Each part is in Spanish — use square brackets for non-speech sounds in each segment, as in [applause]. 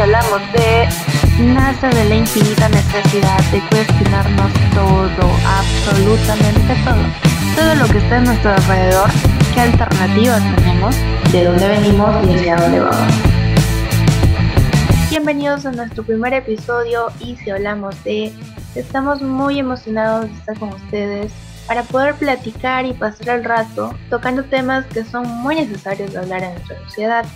hablamos de nace de la infinita necesidad de cuestionarnos todo, absolutamente todo. Todo lo que está en nuestro alrededor, qué alternativas tenemos, de dónde venimos y hacia dónde vamos. Bienvenidos a nuestro primer episodio y si hablamos de, estamos muy emocionados de estar con ustedes para poder platicar y pasar el rato tocando temas que son muy necesarios de hablar en nuestra sociedad.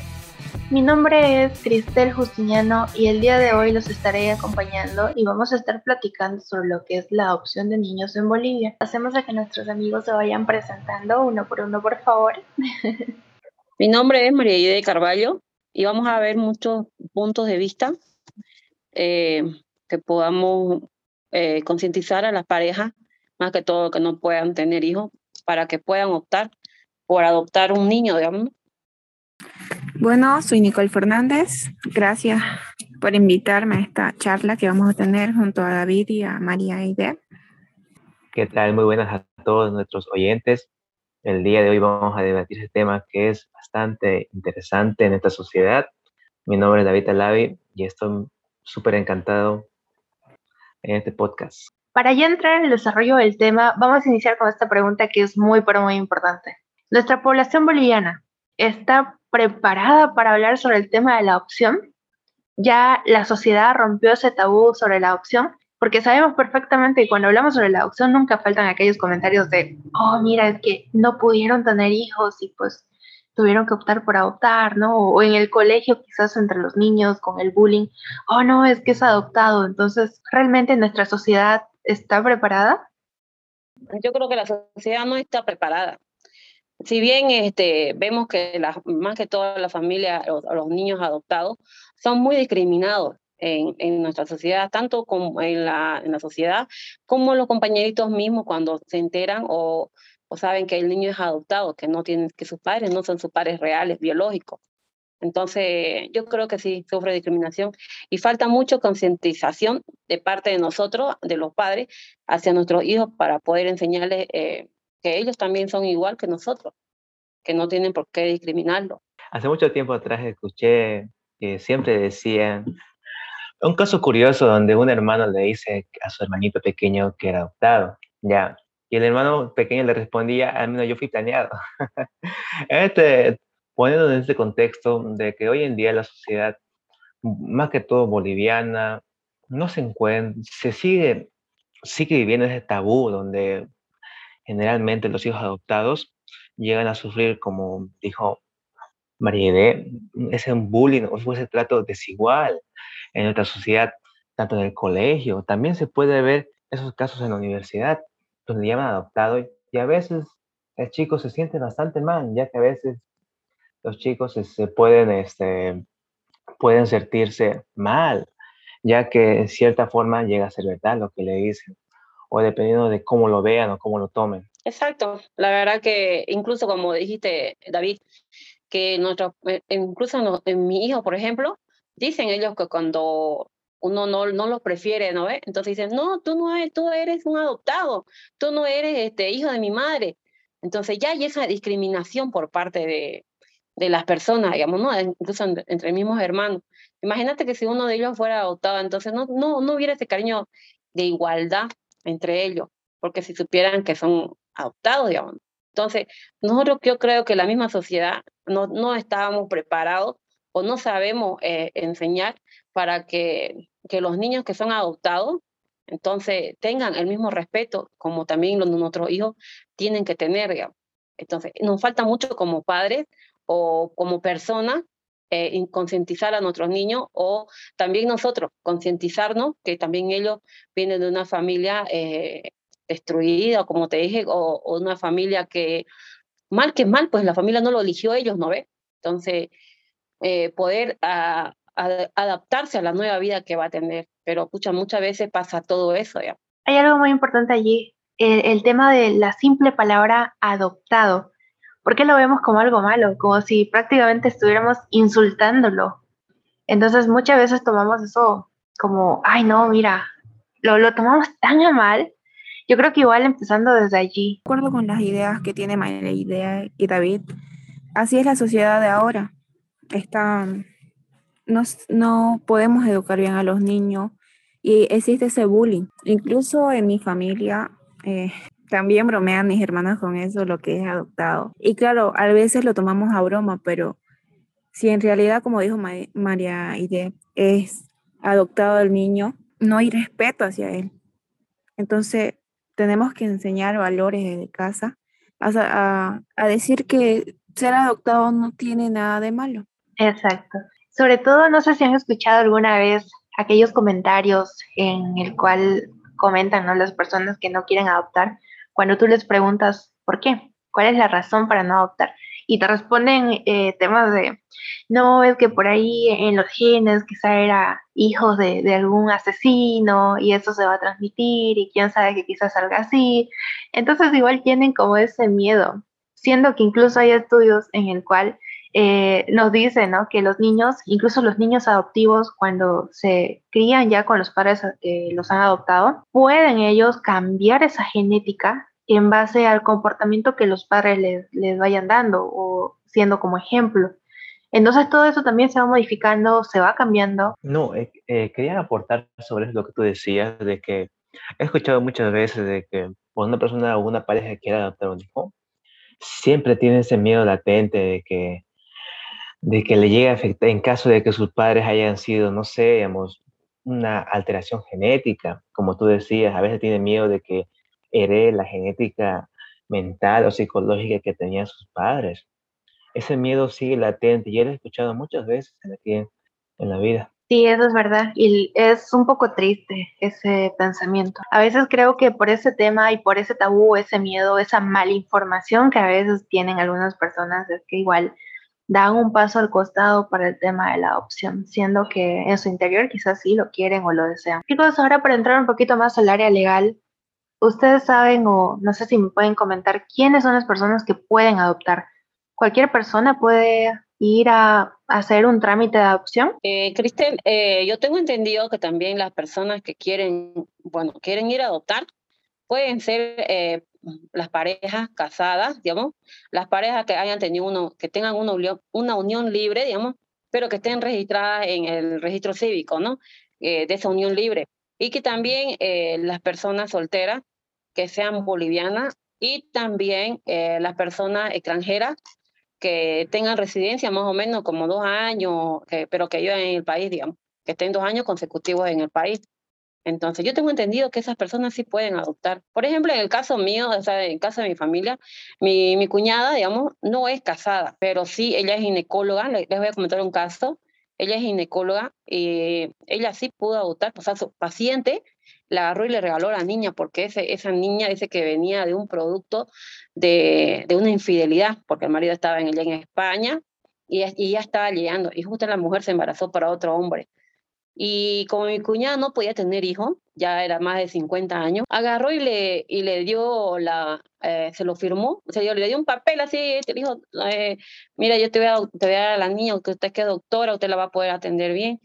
Mi nombre es Cristel Justiniano y el día de hoy los estaré acompañando y vamos a estar platicando sobre lo que es la adopción de niños en Bolivia. Hacemos a que nuestros amigos se vayan presentando uno por uno, por favor. [laughs] Mi nombre es María de Carballo y vamos a ver muchos puntos de vista eh, que podamos eh, concientizar a las parejas, más que todo que no puedan tener hijos, para que puedan optar por adoptar un niño, digamos. Bueno, soy Nicole Fernández. Gracias por invitarme a esta charla que vamos a tener junto a David y a María Aide. ¿Qué tal? Muy buenas a todos nuestros oyentes. El día de hoy vamos a debatir este tema que es bastante interesante en esta sociedad. Mi nombre es David Alavi y estoy súper encantado en este podcast. Para ya entrar en el desarrollo del tema, vamos a iniciar con esta pregunta que es muy, pero muy importante. Nuestra población boliviana está preparada para hablar sobre el tema de la adopción. Ya la sociedad rompió ese tabú sobre la adopción, porque sabemos perfectamente que cuando hablamos sobre la adopción nunca faltan aquellos comentarios de, oh, mira, es que no pudieron tener hijos y pues tuvieron que optar por adoptar, ¿no? O en el colegio quizás entre los niños con el bullying, oh, no, es que es adoptado. Entonces, ¿realmente nuestra sociedad está preparada? Yo creo que la sociedad no está preparada si bien este, vemos que más que toda la familia, los, niños adoptados, son muy discriminados en, nuestra sociedad, tanto como en la, sociedad como los compañeritos mismos cuando se enteran o, o saben que el niño es adoptado, que no tienen, que sus padres no son sus padres reales, biológicos. Entonces, yo creo que sí sufre discriminación y falta mucho concientización de parte de nosotros, de los padres, hacia nuestros hijos para poder enseñarles eh, que ellos también son igual que nosotros, que no tienen por qué discriminarlo. Hace mucho tiempo atrás escuché que siempre decían un caso curioso donde un hermano le dice a su hermanito pequeño que era adoptado, ya, y el hermano pequeño le respondía, al menos yo fui planeado. [laughs] este, poniendo en este contexto de que hoy en día la sociedad, más que todo boliviana, no se encuentra, se sigue, sigue viviendo ese tabú donde generalmente los hijos adoptados llegan a sufrir, como dijo María ese bullying o ese trato desigual en nuestra sociedad, tanto en el colegio, también se puede ver esos casos en la universidad, donde llaman adoptado y a veces el chico se siente bastante mal, ya que a veces los chicos se pueden, este, pueden sentirse mal, ya que en cierta forma llega a ser verdad lo que le dicen o dependiendo de cómo lo vean o cómo lo tomen. Exacto, la verdad que incluso como dijiste, David, que nuestro, eh, incluso en mi hijo, por ejemplo, dicen ellos que cuando uno no, no los prefiere, ¿no ve? Entonces dicen, no, tú no eres, tú eres un adoptado, tú no eres este, hijo de mi madre. Entonces ya hay esa discriminación por parte de, de las personas, digamos, ¿no? Incluso entre mismos hermanos. Imagínate que si uno de ellos fuera adoptado, entonces no, no, no hubiera ese cariño de igualdad entre ellos, porque si supieran que son adoptados, digamos. Entonces, nosotros yo creo que la misma sociedad no, no estábamos preparados o no sabemos eh, enseñar para que, que los niños que son adoptados, entonces tengan el mismo respeto como también los nuestros hijos tienen que tener, digamos. Entonces, nos falta mucho como padres o como personas eh, concientizar a nuestros niños o también nosotros concientizarnos que también ellos vienen de una familia eh, destruida, como te dije, o, una familia que mal que mal, pues la familia no lo eligió ellos, ¿no ve? Entonces, eh, poder adaptarse a la nueva vida que va a tener, pero pucha, muchas veces pasa todo eso ya. Hay algo muy importante allí, el tema de la simple palabra adoptado. ¿Por qué lo vemos como algo malo? Como si prácticamente estuviéramos insultándolo. Entonces muchas veces tomamos eso como, ay no, mira, lo, lo tomamos tan a mal. Yo creo que igual empezando desde allí. De acuerdo con las ideas que tiene María y David, así es la sociedad de ahora. Está no podemos educar bien a los niños y existe ese bullying. Incluso en mi familia eh, también bromean mis hermanas con eso, lo que es adoptado. Y claro, a veces lo tomamos a broma, pero si en realidad, como dijo María Ide, es adoptado el niño, no hay respeto hacia él. Entonces, tenemos que enseñar valores desde casa, a, a decir que ser adoptado no tiene nada de malo. Exacto. Sobre todo, no sé si han escuchado alguna vez aquellos comentarios en el cual comentan ¿no? las personas que no quieren adoptar, cuando tú les preguntas por qué, cuál es la razón para no adoptar. Y te responden eh, temas de, no, es que por ahí en los genes quizá era hijos de, algún asesino y eso se va a transmitir y quién sabe que quizás salga así. Entonces igual tienen como ese miedo, siendo que incluso hay estudios en el cual eh, nos dice ¿no? que los niños, incluso los niños adoptivos, cuando se crían ya con los padres que los han adoptado, pueden ellos cambiar esa genética en base al comportamiento que los padres les, les vayan dando o siendo como ejemplo. Entonces todo eso también se va modificando, se va cambiando. No, eh, eh, quería aportar sobre lo que tú decías, de que he escuchado muchas veces de que cuando una persona o una pareja quiere adoptar un hijo, siempre tiene ese miedo latente de que de que le llegue a afectar en caso de que sus padres hayan sido, no sé, digamos, una alteración genética, como tú decías, a veces tiene miedo de que herede la genética mental o psicológica que tenían sus padres. Ese miedo sigue latente y él he escuchado muchas veces aquí en, en la vida. Sí, eso es verdad. Y es un poco triste ese pensamiento. A veces creo que por ese tema y por ese tabú, ese miedo, esa malinformación que a veces tienen algunas personas, es que igual dan un paso al costado para el tema de la adopción, siendo que en su interior quizás sí lo quieren o lo desean. Chicos, ahora para entrar un poquito más al área legal, ustedes saben o no sé si me pueden comentar quiénes son las personas que pueden adoptar. ¿Cualquier persona puede ir a hacer un trámite de adopción? Eh, eh, yo tengo entendido que también las personas que quieren, bueno, quieren ir a adoptar, pueden ser eh, las parejas casadas, digamos, las parejas que hayan tenido uno, que tengan una unión, una unión libre, digamos, pero que estén registradas en el registro cívico, ¿no? Eh, de esa unión libre. Y que también eh, las personas solteras que sean bolivianas y también eh, las personas extranjeras que tengan residencia más o menos como dos años, pero que vivan en el país, digamos, que estén dos años consecutivos en el país. Entonces, yo tengo entendido que esas personas sí pueden adoptar. Por ejemplo, en el caso mío, o sea, en el caso de mi familia, mi, mi cuñada, digamos, no es casada, pero sí, ella es ginecóloga. Les, voy a comentar un caso. Ella es ginecóloga y ella sí pudo adoptar, o sea, su paciente la agarró y le regaló a la niña, porque ese, esa niña dice que venía de un producto de, de una infidelidad, porque el marido estaba en, ella en España y, y ya estaba llegando, y justo la mujer se embarazó para otro hombre. Y como mi cuñada no podía tener hijo, ya era más de 50 años, agarró y le, y le dio la, eh, se lo firmó, o sea, le dio un papel así, te dijo, eh, mira, yo te voy, a, te voy a dar a la niña, que usted que doctora, usted la va a poder atender bien.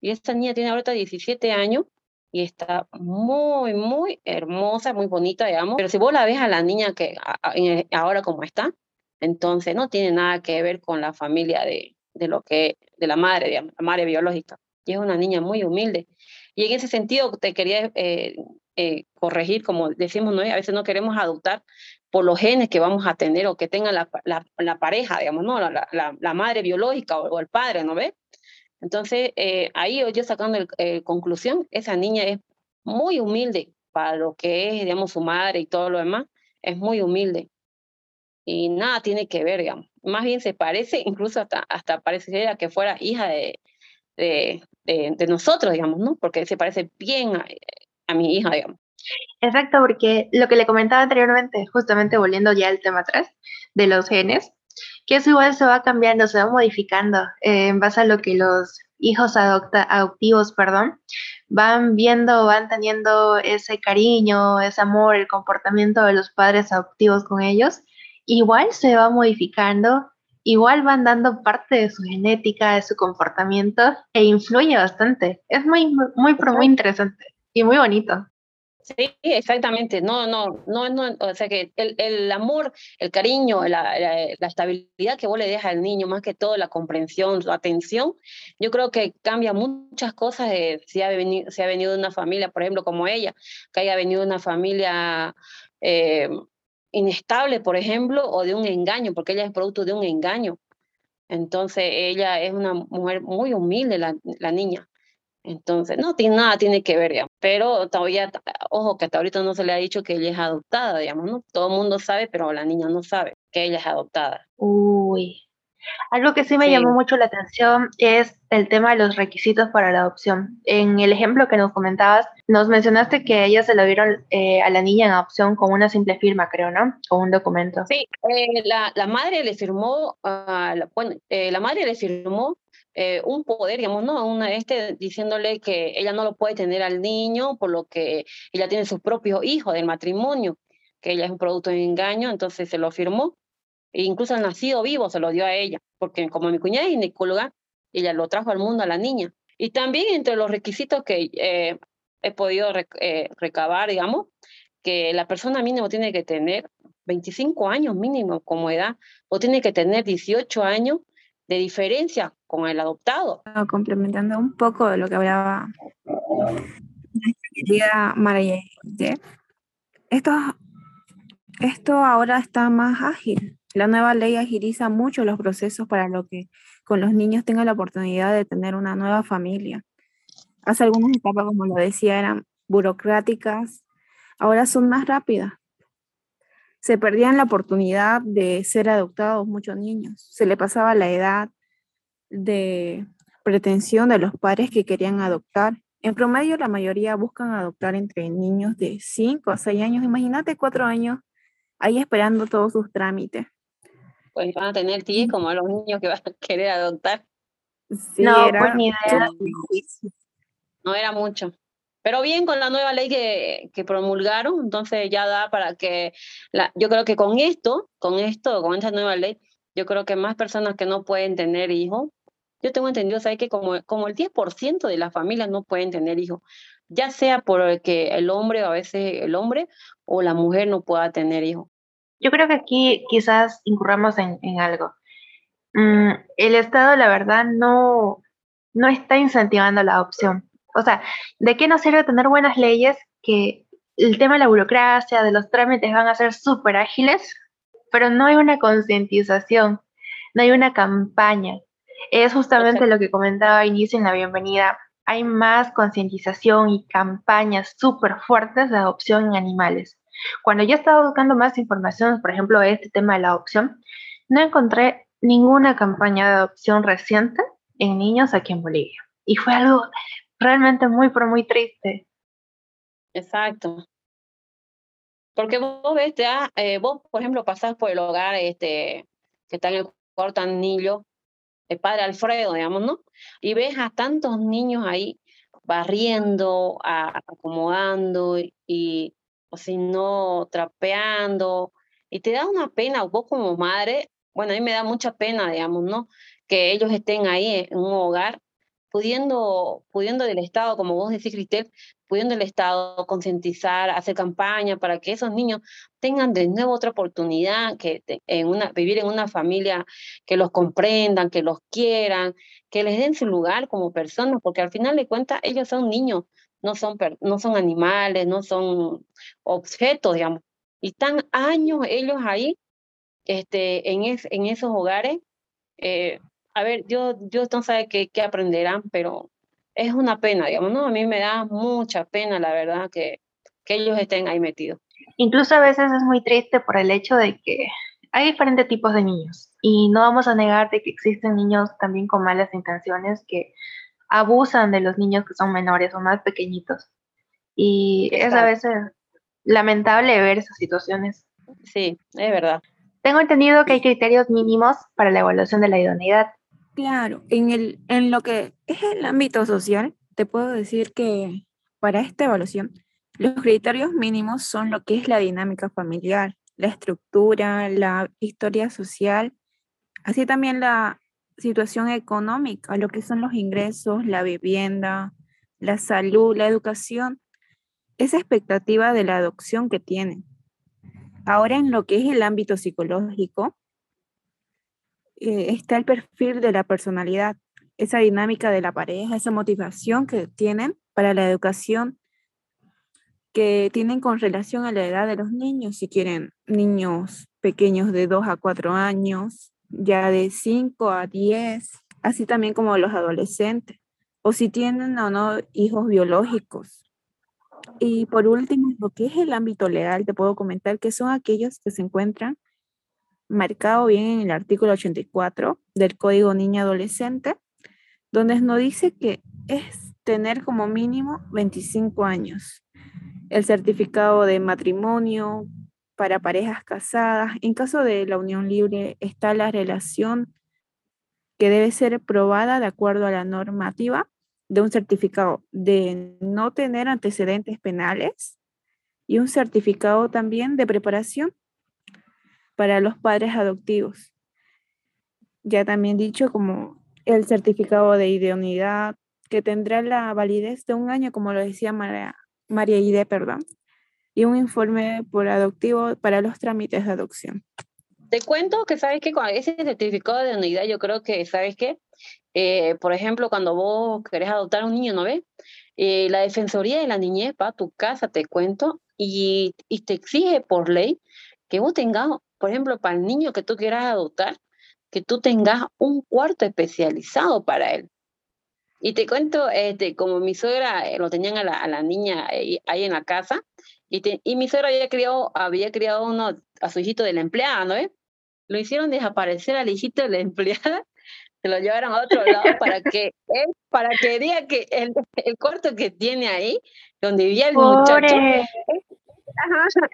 Y esta niña tiene ahorita 17 años y está muy, muy hermosa, muy bonita, digamos. Pero si vos la ves a la niña que ahora como está, entonces no tiene nada que ver con la familia de, de lo que, de la madre, digamos, la madre biológica y es una niña muy humilde. Y en ese sentido te quería eh, eh, corregir, como decimos, ¿no? a veces no queremos adoptar por los genes que vamos a tener o que tenga la, la, pareja, digamos, ¿no? La, la, madre biológica o, el padre, ¿no ves? Entonces, eh, ahí yo sacando el, conclusión, esa niña es muy humilde para lo que es, digamos, su madre y todo lo demás, es muy humilde. Y nada tiene que ver, digamos. Más bien se parece, incluso hasta, hasta parecería que fuera hija de, de, de, nosotros, digamos, ¿no? Porque se parece bien a, mi hija, digamos. Exacto, porque lo que le comentaba anteriormente, justamente volviendo ya al tema atrás de los genes, que eso igual se va cambiando, se va modificando eh, en base a lo que los hijos adopta, adoptivos, perdón, van viendo, van teniendo ese cariño, ese amor, el comportamiento de los padres adoptivos con ellos, igual se va modificando igual van dando parte de su genética, de su comportamiento e influye bastante. Es muy, muy, muy, muy interesante y muy bonito. Sí, exactamente. No, no, no, no, o sea que el, el amor, el cariño, la, la, estabilidad que vos le dejas al niño, más que todo la comprensión, la atención, yo creo que cambia muchas cosas de, si, ha venido, si ha venido de una familia, por ejemplo, como ella, que haya venido de una familia eh, inestable, por ejemplo, o de un engaño, porque ella es producto de un engaño. Entonces, ella es una mujer muy humilde, la, la niña. Entonces, no tiene nada, tiene que ver, digamos. Pero todavía, ojo, que hasta ahorita no se le ha dicho que ella es adoptada, digamos, ¿no? Todo el mundo sabe, pero la niña no sabe que ella es adoptada. Uy. Algo que sí me llamó mucho la atención es el tema de los requisitos para la adopción. En el ejemplo que nos comentabas, nos mencionaste que ella se lo dieron eh, a la niña en adopción con una simple firma, creo, ¿no? Con un documento. Sí, eh, la, la, madre le firmó, uh, la, bueno, eh, la madre le firmó eh, un poder, digamos, ¿no? Una, este diciéndole que ella no lo puede tener al niño, por lo que ella tiene sus propios hijos del matrimonio, que ella es un producto de engaño, entonces se lo firmó. E incluso el nacido vivo se lo dio a ella, porque como mi cuñada es ginecóloga, ella lo trajo al mundo a la niña. Y también entre los requisitos que eh, he podido eh, recabar, digamos, que la persona mínimo tiene que tener 25 años mínimo como edad, o tiene que tener 18 años de diferencia con el adoptado. Complementando un poco de lo que hablaba querida María, esto, esto ahora está más ágil. La nueva ley agiliza mucho los procesos para lo que con los niños tengan la oportunidad de tener una nueva familia. Hace algunas etapas, como lo decía, eran burocráticas, ahora son más rápidas se perdían la oportunidad de ser adoptados muchos niños. Se le pasaba la edad de pretensión de los padres que querían adoptar. En promedio, la mayoría buscan adoptar entre niños de 5 a 6 años. Imagínate 4 años ahí esperando todos sus trámites. Pues van a tener tíos como los niños que van a querer adoptar. no, pues ni idea. No era mucho. Pero bien con la nueva ley que, que, promulgaron, entonces ya da para que, la, yo creo que con esto, con esto, con esta nueva ley, yo creo que más personas que no pueden tener hijos, yo tengo entendido, ¿sabes? Que como, como el 10% de las familias no pueden tener hijos, ya sea porque el hombre, o a veces el hombre, o la mujer no pueda tener hijos. Yo creo que aquí quizás incurramos en, en algo. Mm, el Estado, la verdad, no, no está incentivando la adopción o sea, ¿de qué nos sirve tener buenas leyes que el tema de la burocracia, de los trámites van a ser súper ágiles, pero no hay una concientización, no hay una campaña? Es justamente lo que comentaba inicio en la bienvenida. Hay más concientización y campañas súper fuertes de adopción en animales. Cuando yo estaba buscando más información, por ejemplo, de este tema de la adopción, no encontré ninguna campaña de adopción reciente en niños aquí en Bolivia. Y fue algo realmente muy, pero muy triste. Exacto. Porque vos ves, ya, eh, vos, por ejemplo, pasás por el hogar este, que está en el Cortanillo, el padre Alfredo, digamos, ¿no? Y ves a tantos niños ahí barriendo, acomodando y, o si no, trapeando. Y te da una pena, vos como madre, bueno, a mí me da mucha pena, digamos, ¿no? Que ellos estén ahí en un hogar pudiendo, pudiendo del Estado, como vos decís, Cristel, pudiendo el Estado concientizar, hacer campaña para que esos niños tengan de nuevo otra oportunidad, que en una, vivir en una familia que los comprendan, que los quieran, que les den su lugar como personas, porque al final de cuentas ellos son niños, no son, no son animales, no son objetos, digamos. Y están años ellos ahí este, en, en esos hogares eh, a ver, yo, yo no sé qué, qué aprenderán, pero es una pena, digamos, ¿no? A mí me da mucha pena, la verdad, que, que ellos estén ahí metidos. Incluso a veces es muy triste por el hecho de que hay diferentes tipos de niños y no vamos a negar de que existen niños también con malas intenciones que abusan de los niños que son menores o más pequeñitos. Y es a veces lamentable ver esas situaciones. Sí, es verdad. Tengo entendido que hay criterios mínimos para la evaluación de la idoneidad. Claro, en, el, en lo que es el ámbito social, te puedo decir que para esta evaluación, los criterios mínimos son lo que es la dinámica familiar, la estructura, la historia social, así también la situación económica, lo que son los ingresos, la vivienda, la salud, la educación. esa expectativa de la adopción que tienen. Ahora en lo que es el ámbito psicológico, eh, está el perfil de la personalidad, esa dinámica de la pareja, esa motivación que tienen para la educación que tienen con relación a la edad de los niños, si quieren niños pequeños de 2 a 4 años, ya de 5 a 10, así también como los adolescentes, o si tienen o no hijos biológicos. Y por último, lo que es el ámbito legal, te puedo comentar que son aquellos que se encuentran marcados bien en el artículo 84 del Código Niña Adolescente, donde nos dice que es tener como mínimo 25 años. El certificado de matrimonio para parejas casadas. En caso de la unión libre está la relación que debe ser probada de acuerdo a la normativa de un certificado de no tener antecedentes penales y un certificado también de preparación para los padres adoptivos. Ya también dicho como el certificado de idoneidad que tendrá la validez de un año, como lo decía María, María Ide, perdón, y un informe por adoptivo para los trámites de adopción. Te cuento que sabes que con ese certificado de unidad yo creo que, ¿sabes qué? Eh, por ejemplo, cuando vos querés adoptar a un niño, ¿no ves? Eh, la Defensoría de la Niñez va a tu casa, te cuento, y, y te exige por ley que vos tengas, por ejemplo, para el niño que tú quieras adoptar, que tú tengas un cuarto especializado para él. Y te cuento, este, como mi suegra eh, lo tenían a la, a la niña ahí, en la casa, y, y mi suegra había criado, había criado uno, a su hijito de la empleada, ¿no ves? Lo hicieron desaparecer al hijito de la [laughs] empleada se lo llevaron a otro lado para que él, para que diga que el, el cuarto que tiene ahí, donde vivía el muchacho,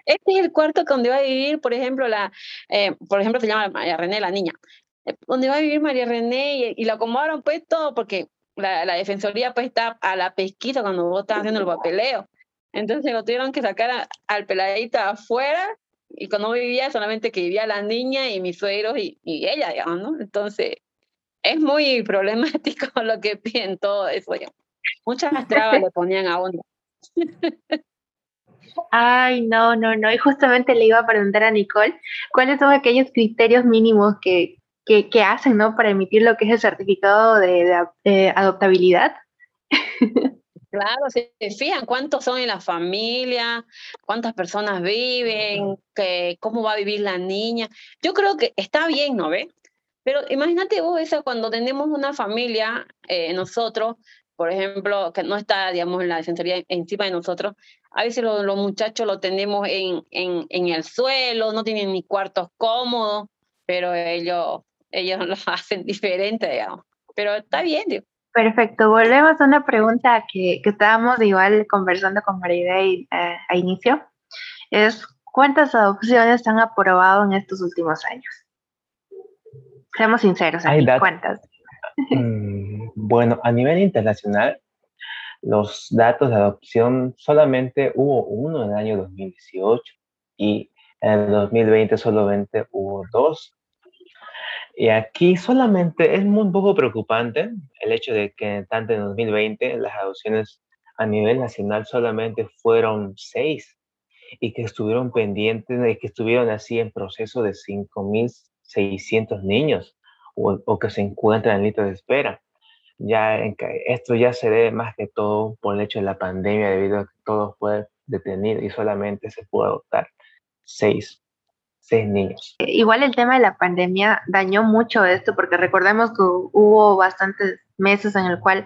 este es el cuarto donde va a vivir, por ejemplo, la, eh, por ejemplo, se llama María René, la niña, eh, donde va a vivir María René y, y lo acomodaron pues todo porque la, la, defensoría pues está a la pesquisa cuando vos estás haciendo el papeleo. Entonces lo tuvieron que sacar al peladito afuera y cuando vivía solamente que vivía la niña y mis suegros y, y ella, digamos, ¿no? Entonces es muy [laughs] problemático [laughs] lo que piden todo eso. Muchas trabas le ponían a uno. [laughs] Ay, no, no, no. Y justamente le iba a preguntar a Nicole, ¿cuáles son aquellos criterios mínimos que, que, hacen, ¿no? Para emitir lo que es el certificado de, de, adoptabilidad. Claro, se fijan cuántos son en la familia, cuántas personas viven, que, cómo va a vivir la niña. Yo creo que está bien, ¿no ve? Pero imagínate vos eso cuando tenemos una familia, eh, nosotros, por ejemplo, que no está, digamos, en la defensoría encima de nosotros, a veces los, los muchachos lo tenemos en, en, en, el suelo, no tienen ni cuartos cómodos, pero ellos, ellos [laughs] lo hacen diferente, digamos. Pero está bien, digo. Perfecto, volvemos a una pregunta que, que estábamos igual conversando con María eh, a inicio. Es, ¿cuántas adopciones han aprobado en estos últimos años? Seamos sinceros, aquí, ¿cuántas? [laughs] Mm, bueno, a nivel internacional, los datos de adopción solamente hubo uno en el año 2018 y en el 2020 solamente hubo dos. Y aquí solamente es muy poco preocupante el hecho de que tanto en 2020 las adopciones a nivel nacional solamente fueron seis y que estuvieron pendientes, de que estuvieron así en proceso de 5.600 niños o, que se encuentran en lista de espera. Ya esto ya se debe más que todo por el hecho de la pandemia, debido a que todo fue detenido y solamente se pudo adoptar seis, seis niños. Igual el tema de la pandemia dañó mucho esto, porque recordemos que hubo bastantes meses en el cual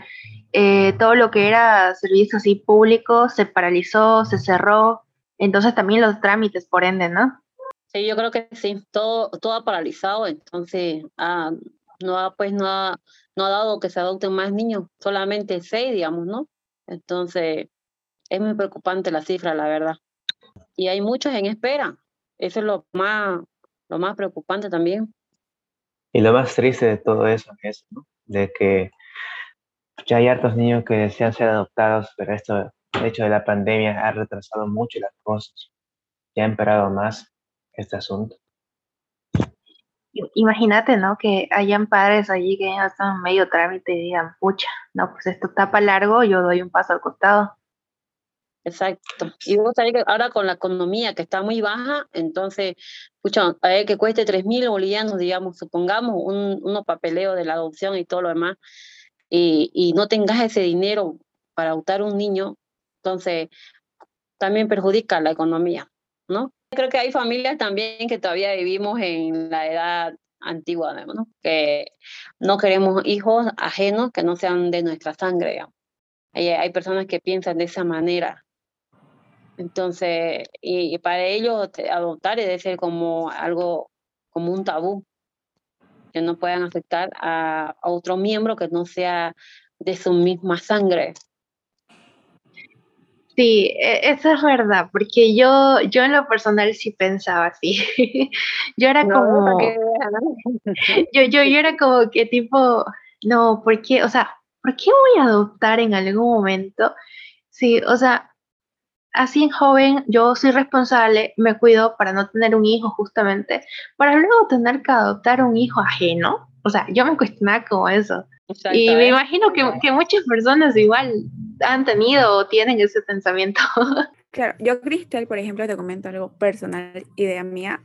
eh, todo lo que era servicio así público se paralizó, se cerró, entonces también los trámites, por ende, ¿no? Sí, yo creo que sí, todo, todo ha paralizado, entonces ah, no, ha, pues, no, ha, no ha dado que se adopten más niños, solamente seis, digamos, ¿no? Entonces, es muy preocupante la cifra, la verdad. Y hay muchos en espera, eso es lo más, lo más preocupante también. Y lo más triste de todo eso es, ¿no? De que ya hay hartos niños que desean ser adoptados, pero esto, el hecho de la pandemia ha retrasado mucho las cosas, ya ha empeorado más este asunto. Imagínate, ¿no? Que hayan padres allí que ya están medio trámite y digan, pucha, no, pues esto está para largo, yo doy un paso al costado. Exacto. Y vos sabés que ahora con la economía que está muy baja, entonces, escucha, a ver que cueste 3.000 bolivianos, digamos, supongamos, un, unos papeleos de la adopción y todo lo demás, y, y no tengas ese dinero para adoptar un niño, entonces también perjudica la economía, ¿no? Creo que hay familias también que todavía vivimos en la edad antigua, ¿no? Que no queremos hijos ajenos que no sean de nuestra sangre. Hay, hay personas que piensan de esa manera. Entonces, y, para ellos adoptar debe ser como algo, como un tabú, que no puedan afectar a, a otro miembro que no sea de su misma sangre. Sí, e, eso es verdad, porque yo, yo en lo personal sí pensaba así. [laughs] yo era como, [laughs] yo, yo, yo era como que tipo, no, ¿por qué? O sea, ¿por qué voy a adoptar en algún momento? Sí, o sea, así en joven yo soy responsable, me cuido para no tener un hijo justamente, para luego tener que adoptar un hijo ajeno. O sea, yo me cuestionaba como eso. y me ¿eh? imagino que, que, muchas personas igual han tenido o tienen ese pensamiento. [laughs] Claro, yo Cristel, por ejemplo, te comento algo personal, idea mía.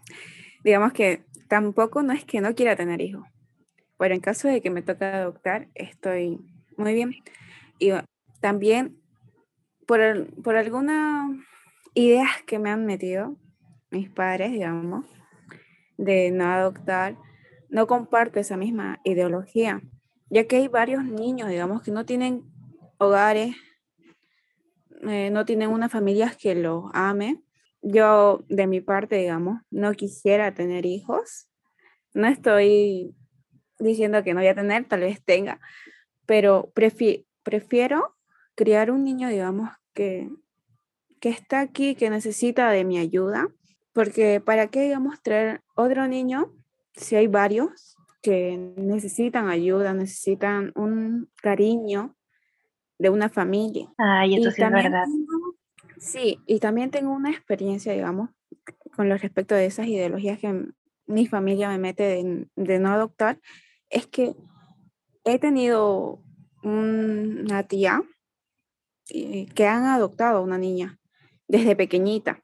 Digamos que tampoco no es que no quiera tener hijos, pero en caso de que me toque adoptar, estoy muy bien. Y también por, por algunas ideas que me han metido mis padres, digamos, de no adoptar, no comparto esa misma ideología, ya que hay varios niños, digamos, que no tienen hogares, eh, no tienen una familia que los ame. Yo, de mi parte, digamos, no quisiera tener hijos. No estoy diciendo que no voy a tener, tal vez tenga, pero prefiero criar un niño, digamos, que, que está aquí, que necesita de mi ayuda, porque ¿para qué, digamos, traer otro niño si hay varios que necesitan ayuda, necesitan un cariño de una familia? Ay, eso sí es verdad. sí, y también tengo una experiencia, digamos, con lo respecto de esas ideologías que mi familia me mete de, de no adoptar, es que he tenido una tía que han adoptado a una niña desde pequeñita.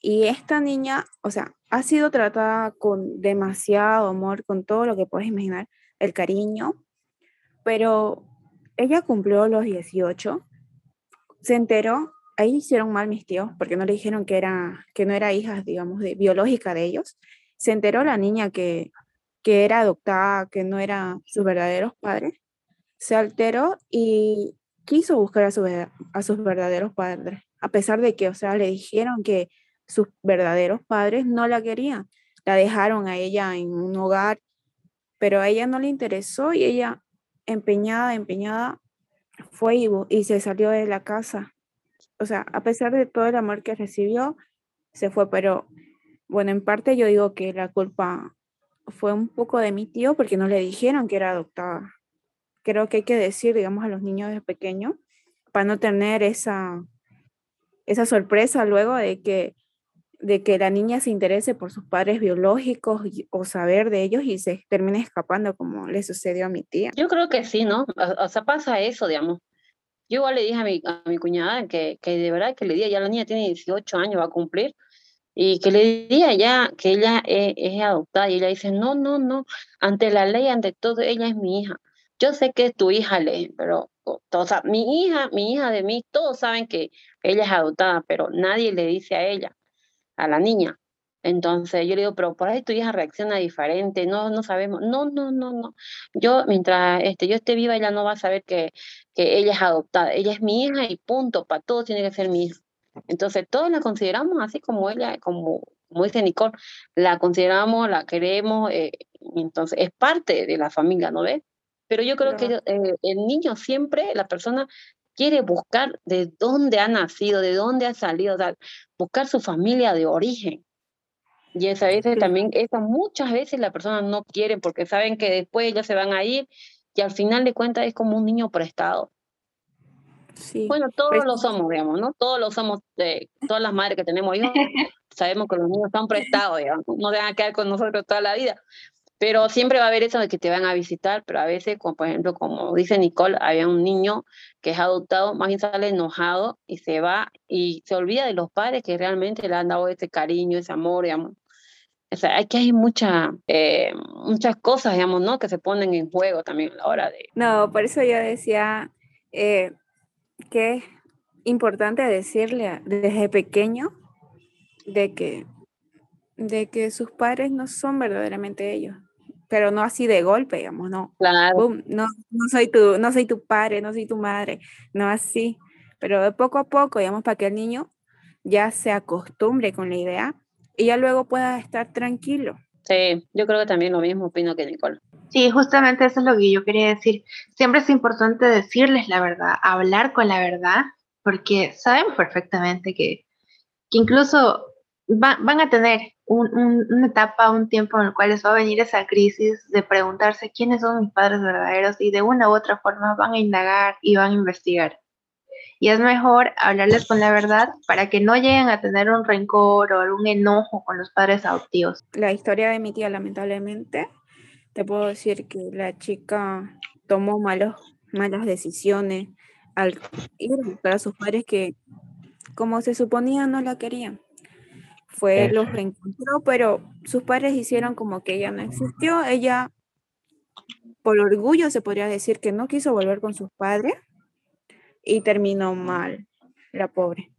Y esta niña, o sea, ha sido tratada con demasiado amor, con todo lo que puedes imaginar, el cariño, pero ella cumplió los 18, se enteró, ahí hicieron mal mis tíos, porque no le dijeron que, era, que no era hija, digamos, de, biológica de ellos. Se enteró la niña que, que era adoptada, que no eran sus verdaderos padres. Se alteró y quiso buscar a, a sus verdaderos padres, a pesar de que, o sea, le dijeron que sus verdaderos padres no la querían. La dejaron a ella en un hogar, pero a ella no le interesó y ella, empeñada, empeñada, fue y, y se salió de la casa. O sea, a pesar de todo el amor que recibió, se fue, pero bueno, en parte yo digo que la culpa fue un poco de mi tío porque no le dijeron que era adoptada creo que hay que decir, digamos, a los niños de pequeño, para no tener esa, esa sorpresa luego de que, de que la niña se interese por sus padres biológicos o saber de ellos y se termine escapando como le sucedió a mi tía. Yo creo que sí, ¿no? O, sea, pasa eso, digamos. Yo igual le dije a mi, a mi cuñada que, que de verdad que le dije, ya la niña tiene 18 años, va a cumplir, y que le diga ya que ella es, es, adoptada y ella dice, no, no, no, ante la ley, ante todo, ella es mi hija yo sé que es tu hija, Le, pero, o sea, mi hija, mi hija de mí, todos saben que ella es adoptada, pero nadie le dice a ella, a la niña. Entonces yo le digo, pero por ahí tu hija reacciona diferente, no, no sabemos, no, no, no, no. Yo, mientras este, yo esté viva, ella no va a saber que, que ella es adoptada, ella es mi hija y punto, para todo tiene que ser mi hija. Entonces todos la consideramos así como ella, como, como dice Nicole, la consideramos, la queremos, eh, entonces es parte de la familia, ¿no ves? Pero yo creo que eh, el niño siempre, la persona quiere buscar de dónde ha nacido, de dónde ha salido, buscar su familia de origen. Y esa veces también, eso muchas veces las personas no quieren porque saben que después ellos se van a ir y al final de cuentas es como un niño prestado. Sí. Bueno, todos pues lo somos, digamos, ¿no? Todos lo somos, eh, todas las madres que tenemos hijos, [laughs] sabemos que los niños están prestados, digamos, no dejan quedar con nosotros toda la vida Pero siempre va a haber eso de que te van a visitar, pero a veces, como por ejemplo, como dice Nicole, había un niño que es adoptado, más bien sale enojado y se va y se olvida de los padres que realmente le han dado ese cariño, ese amor, digamos. O sea, hay mucha, eh, muchas cosas, digamos, ¿no? Que se ponen en juego también a la hora de... No, por eso yo decía eh, que es importante decirle desde pequeño de que, de que sus padres no son verdaderamente ellos pero no así de golpe, digamos, no. Claro. no, no, soy tu, no soy tu padre, no soy tu madre, no así, pero de poco a poco, digamos, para que el niño ya se acostumbre con la idea y ya luego pueda estar tranquilo. Sí, yo creo que también lo mismo opino que Nicole. Sí, justamente eso es lo que yo quería decir. Siempre es importante decirles la verdad, hablar con la verdad, porque sabemos perfectamente que, que incluso van a tener una etapa, un tiempo en el cual les va a venir esa crisis de preguntarse quiénes son mis padres verdaderos y de una u otra forma van a indagar y van a investigar. Y es mejor hablarles con la verdad para que no lleguen a tener un rencor o algún enojo con los padres adoptivos. La historia de mi tía, lamentablemente, te puedo decir que la chica tomó malos, malas decisiones al ir a buscar a sus padres que, como se suponía, no la querían fue, los reencontró, pero sus padres hicieron como que ella no existió. Ella, por orgullo, se podría decir que no quiso volver con sus padres y terminó mal, la pobre.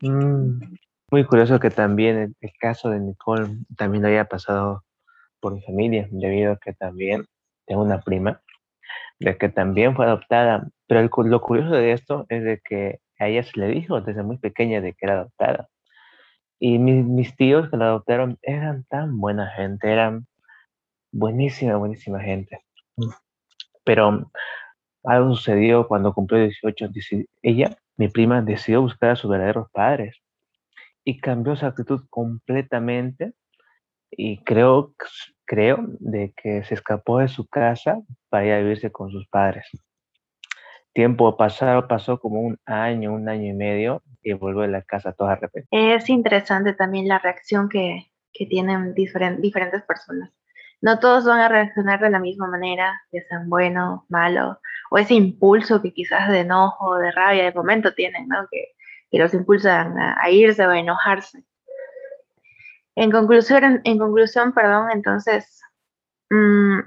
Mm, muy curioso que también el, el, caso de Nicole también lo haya pasado por mi familia, debido a que también tengo una prima de que también fue adoptada. Pero el, lo curioso de esto es de que a ella se le dijo desde muy pequeña de que era adoptada. Y mis tíos que la adoptaron eran tan buena gente, eran buenísima, buenísima gente. Pero algo sucedió cuando cumplió 18. Ella, mi prima, decidió buscar a sus verdaderos padres y cambió su actitud completamente y creo, creo de que se escapó de su casa para ir a vivirse con sus padres. Tiempo pasado, pasó como un año, un año y medio y vuelvo a la casa toda arrepentida. Es interesante también la reacción que, que tienen diferentes personas. No todos van a reaccionar de la misma manera, ya sean bueno, malo, o ese impulso que quizás de enojo, de rabia, de momento tienen, ¿no? Que, que los impulsan a, irse o a enojarse. En conclusión, en, conclusión perdón, entonces, mmm,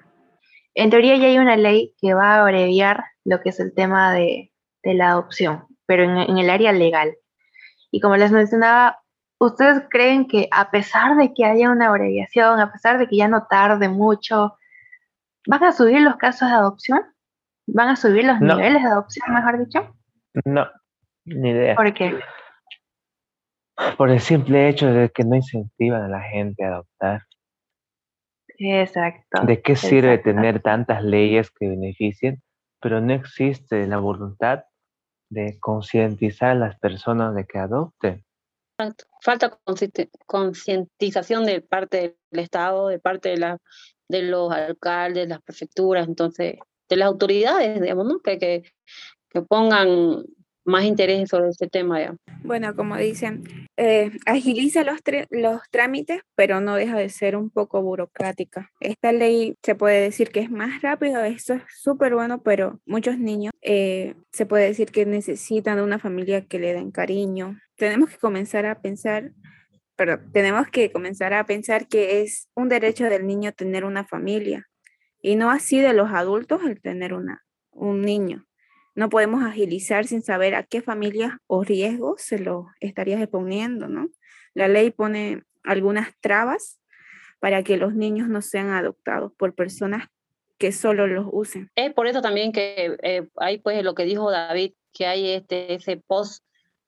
en teoría ya hay una ley que va a abreviar lo que es el tema de, de la adopción, pero en, en, el área legal. Y como les mencionaba, ¿ustedes creen que a pesar de que haya una abreviación, a pesar de que ya no tarde mucho, van a subir los casos de adopción? ¿Van a subir los niveles de adopción, mejor dicho? No, ni idea. ¿Por qué? Por el simple hecho de que no incentivan a la gente a adoptar. Exacto. ¿De qué sirve tener tantas leyes que beneficien, pero no existe la voluntad de concientizar a las personas de que adopten. Falta concientización de parte del Estado, de parte de, la, de los alcaldes, las prefecturas, entonces, de las autoridades, digamos, ¿no? Que, que, que pongan más interés sobre este tema. Ya. Bueno, como dicen, eh, agiliza los, los trámites, pero no deja de ser un poco burocrática. Esta ley se puede decir que es más rápido, esto es súper bueno, pero muchos niños eh, se puede decir que necesitan una familia que le den cariño. Tenemos que comenzar a pensar pero tenemos que comenzar a pensar que es un derecho del niño tener una familia y no así de los adultos el tener una, un niño. No podemos agilizar sin saber a qué familias o riesgos se lo estarías exponiendo, ¿no? La ley pone algunas trabas para que los niños no sean adoptados por personas que solo los usen. Es por eso también que eh, hay pues lo que dijo David, que hay este, ese post,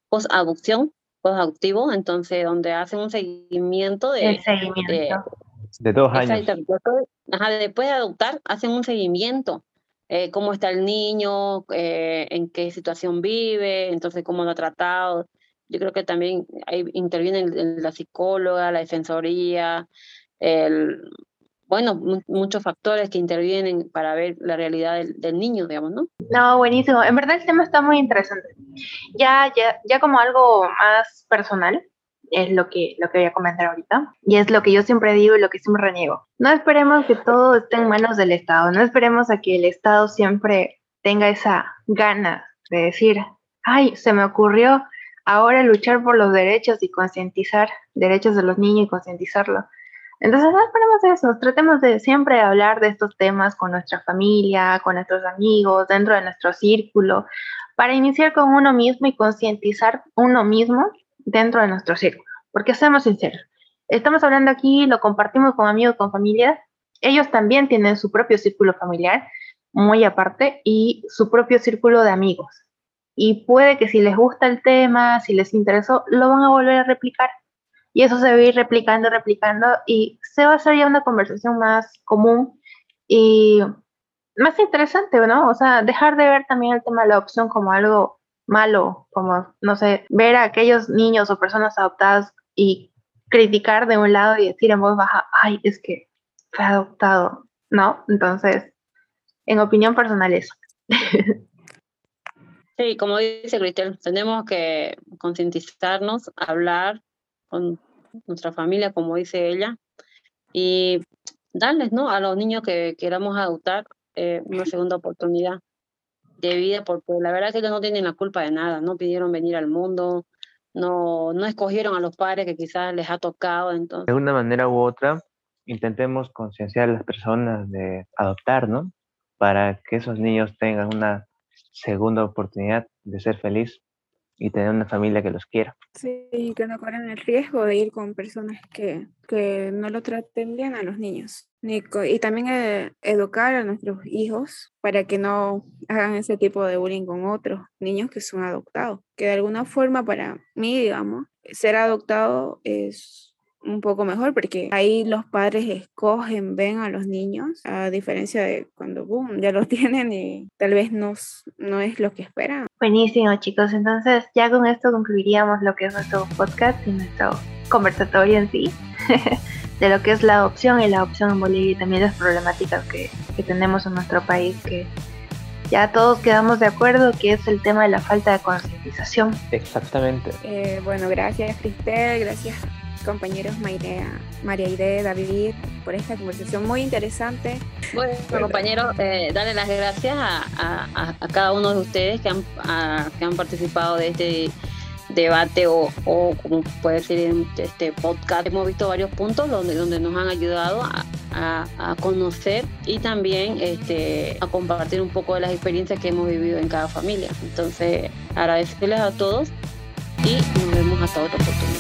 post adopción, post adoptivo, entonces donde hacen un seguimiento de, de, dos años. Ajá, después de adoptar, hacen un seguimiento eh, cómo está el niño, eh, en qué situación vive, entonces cómo lo ha tratado. Yo creo que también ahí interviene la psicóloga, la defensoría, el, bueno, muchos factores que intervienen para ver la realidad del, niño, digamos, ¿no? No, buenísimo. En verdad el tema está muy interesante. Ya, ya, ya como algo más personal, es lo que, lo que voy a comentar ahorita. Y es lo que yo siempre digo y lo que siempre reniego. No esperemos que todo esté en manos del Estado, no esperemos a que el Estado siempre tenga esa gana de decir, ay, se me ocurrió ahora luchar por los derechos y concientizar derechos de los niños y concientizarlo. Entonces no esperemos eso, tratemos de siempre hablar de estos temas con nuestra familia, con nuestros amigos, dentro de nuestro círculo, para iniciar con uno mismo y concientizar uno mismo dentro de nuestro círculo. Porque seamos sinceros, estamos hablando aquí, lo compartimos con amigos, con familia, ellos también tienen su propio círculo familiar, muy aparte, y su propio círculo de amigos. Y puede que si les gusta el tema, si les interesó, lo van a volver a replicar y eso se va a ir replicando, replicando y se va a hacer ya una conversación más común y más interesante, ¿no? O sea, dejar de ver también el tema de la adopción como algo malo, como, no sé, ver a aquellos niños o personas adoptadas y criticar de un lado y decir en voz baja, ay, es que fue adoptado, ¿no? Entonces, en opinión personal eso. [laughs] Sí, como dice Cristel, tenemos que concientizarnos, hablar, con nuestra familia, como dice ella, y darles ¿no? a los niños que queramos adoptar eh, una segunda oportunidad de vida, porque la verdad es que ellos no tienen la culpa de nada, no pidieron venir al mundo, no, no escogieron a los padres que quizás les ha tocado. Entonces. De una manera u otra, intentemos concienciar a las personas de adoptar, ¿no? Para que esos niños tengan una segunda oportunidad de ser feliz y tener una familia que los quiera. Sí, que no corran el riesgo de ir con personas que, que no lo traten bien a los niños. Y también eh, educar a nuestros hijos para que no hagan ese tipo de bullying con otros niños que son adoptados. Que de alguna forma para mí, digamos, ser adoptado es un poco mejor porque ahí los padres escogen, ven a los niños, a diferencia de cuando boom, ya los [laughs] tienen y tal vez no, no es lo que esperan. Buenísimo chicos, entonces ya con esto concluiríamos lo que es nuestro podcast y nuestro conversatorio en sí, [laughs] de lo que es la adopción y la adopción en Bolivia y también las problemáticas que, que tenemos en nuestro país que ya todos quedamos de acuerdo que es el tema de la falta de concientización. Exactamente. Eh, bueno, gracias Cristel, gracias compañeros María, María Ide, David, por esta conversación muy interesante. Bueno, compañeros, eh, darle las gracias a, cada uno de ustedes que han, que han participado de este debate o, o, como puede decir en este podcast. Hemos visto varios puntos donde, donde nos han ayudado a, a, conocer y también este, a compartir un poco de las experiencias que hemos vivido en cada familia. Entonces, agradecerles a todos y nos vemos hasta otra oportunidad.